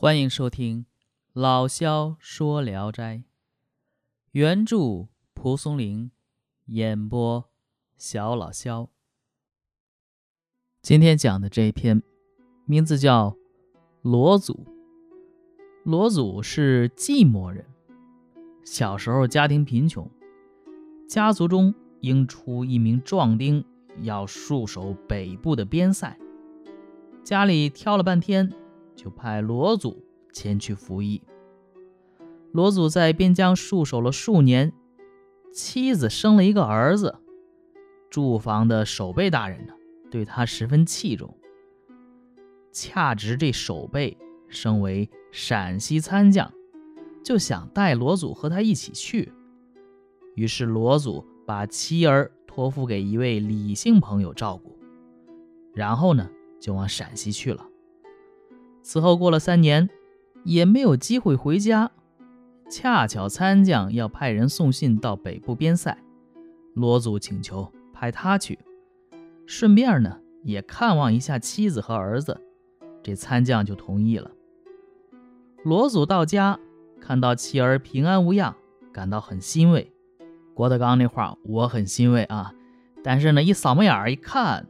欢迎收听老萧说《聊斋》，原著蒲松龄，演播小老萧。今天讲的这一篇，名字叫《罗祖》。罗祖是寂寞人，小时候家庭贫穷，家族中应出一名壮丁，要戍守北部的边塞。家里挑了半天。就派罗祖前去服役。罗祖在边疆戍守了数年，妻子生了一个儿子。驻防的守备大人呢，对他十分器重。恰值这守备升为陕西参将，就想带罗祖和他一起去。于是罗祖把妻儿托付给一位李姓朋友照顾，然后呢，就往陕西去了。此后过了三年，也没有机会回家。恰巧参将要派人送信到北部边塞，罗祖请求派他去，顺便呢也看望一下妻子和儿子。这参将就同意了。罗祖到家，看到妻儿平安无恙，感到很欣慰。郭德纲那话我很欣慰啊，但是呢，一扫眉眼一看，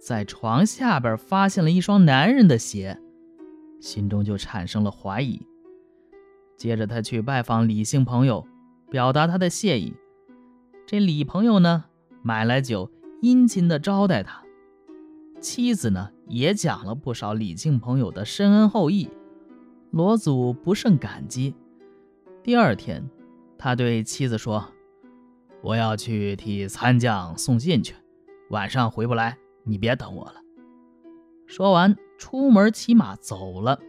在床下边发现了一双男人的鞋。心中就产生了怀疑。接着，他去拜访李姓朋友，表达他的谢意。这李朋友呢，买来酒，殷勤的招待他。妻子呢，也讲了不少李姓朋友的深恩厚义。罗祖不胜感激。第二天，他对妻子说：“我要去替参将送信去，晚上回不来，你别等我了。”说完。出门骑马走了，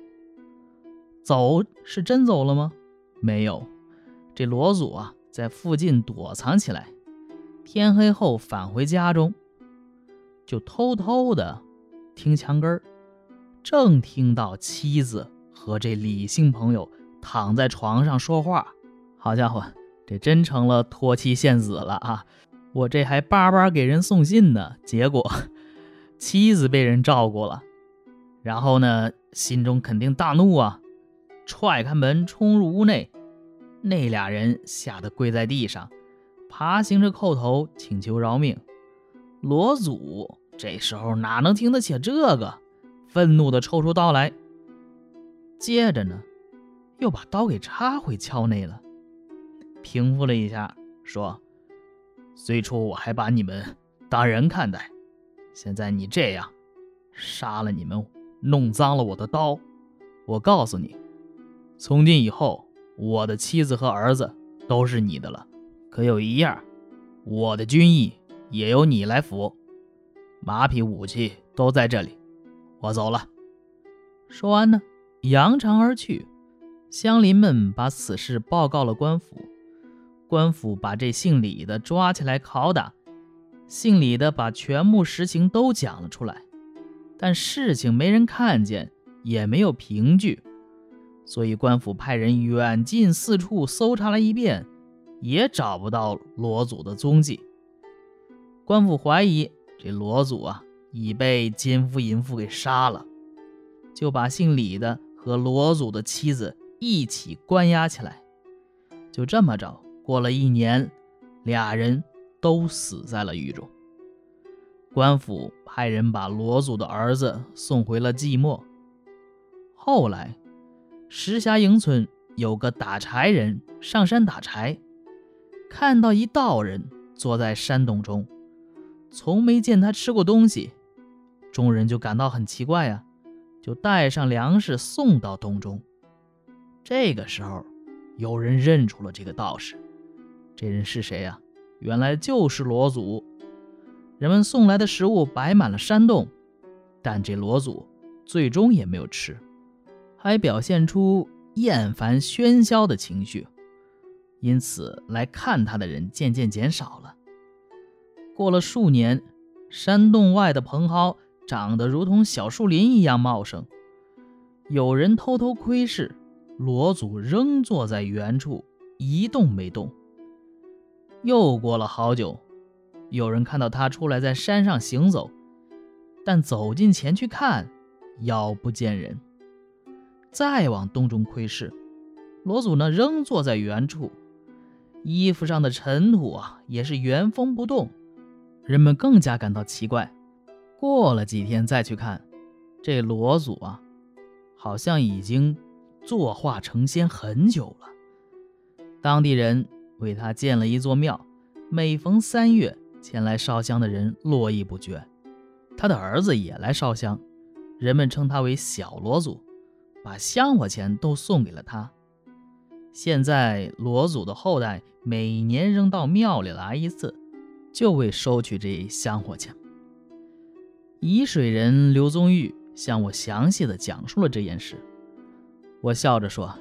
走是真走了吗？没有，这罗祖啊在附近躲藏起来，天黑后返回家中，就偷偷的听墙根儿，正听到妻子和这李姓朋友躺在床上说话。好家伙，这真成了托妻献子了啊！我这还巴巴给人送信呢，结果妻子被人照顾了。然后呢，心中肯定大怒啊，踹开门冲入屋内，那俩人吓得跪在地上，爬行着叩头请求饶命。罗祖这时候哪能听得起这个，愤怒地抽出刀来，接着呢，又把刀给插回鞘内了，平复了一下，说：“最初我还把你们当人看待，现在你这样，杀了你们。”弄脏了我的刀，我告诉你，从今以后，我的妻子和儿子都是你的了。可有一样，我的军役也由你来服，马匹、武器都在这里。我走了。说完呢，扬长而去。乡邻们把此事报告了官府，官府把这姓李的抓起来拷打，姓李的把全部实情都讲了出来。但事情没人看见，也没有凭据，所以官府派人远近四处搜查了一遍，也找不到罗祖的踪迹。官府怀疑这罗祖啊已被奸夫淫妇给杀了，就把姓李的和罗祖的妻子一起关押起来。就这么着，过了一年，俩人都死在了狱中。官府派人把罗祖的儿子送回了寂寞。后来，石峡营村有个打柴人上山打柴，看到一道人坐在山洞中，从没见他吃过东西，众人就感到很奇怪呀，就带上粮食送到洞中。这个时候，有人认出了这个道士，这人是谁呀？原来就是罗祖。人们送来的食物摆满了山洞，但这罗祖最终也没有吃，还表现出厌烦喧嚣的情绪，因此来看他的人渐渐减少了。过了数年，山洞外的蓬蒿长得如同小树林一样茂盛，有人偷偷窥视，罗祖仍坐在原处一动没动。又过了好久。有人看到他出来在山上行走，但走近前去看，杳不见人。再往洞中窥视，罗祖呢仍坐在原处，衣服上的尘土啊也是原封不动。人们更加感到奇怪。过了几天再去看，这罗祖啊，好像已经作化成仙很久了。当地人为他建了一座庙，每逢三月前来烧香的人络绎不绝。他的儿子也来烧香，人们称他为小罗祖。把香火钱都送给了他。现在罗祖的后代每年仍到庙里来一次，就为收取这香火钱。沂水人刘宗玉向我详细的讲述了这件事。我笑着说：“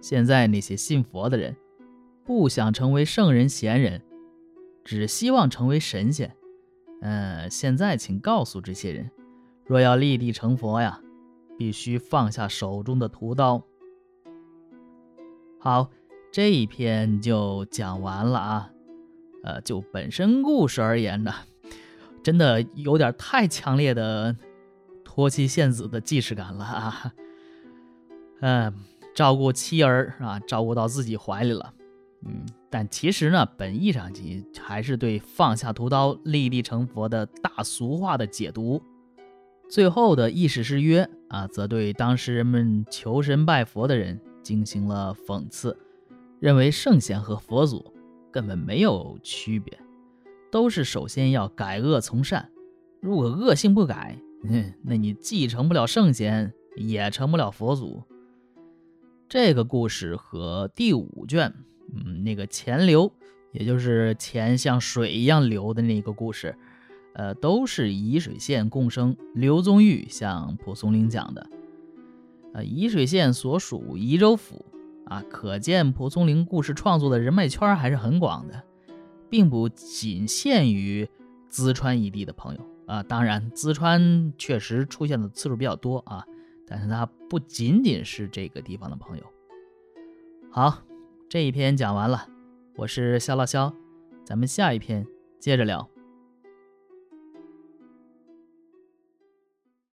现在那些信佛的人，不想成为圣人贤人，只希望成为神仙。嗯，现在请告诉这些人，若要立地成佛呀。”必须放下手中的屠刀。好，这一篇就讲完了啊。呃，就本身故事而言呢，真的有点太强烈的托妻献子的既视感了啊。嗯，照顾妻儿啊，照顾到自己怀里了。嗯，但其实呢，本意上其还是对放下屠刀立地成佛的大俗话的解读。最后的意识之约啊，则对当时人们求神拜佛的人进行了讽刺，认为圣贤和佛祖根本没有区别，都是首先要改恶从善。如果恶性不改，那你既成不了圣贤，也成不了佛祖。这个故事和第五卷，嗯，那个钱流，也就是钱像水一样流的那个故事。呃，都是沂水县共生刘宗玉向蒲松龄讲的。呃，沂水县所属沂州府啊，可见蒲松龄故事创作的人脉圈还是很广的，并不仅限于淄川一地的朋友啊。当然，淄川确实出现的次数比较多啊，但是它不仅仅是这个地方的朋友。好，这一篇讲完了，我是肖老肖，咱们下一篇接着聊。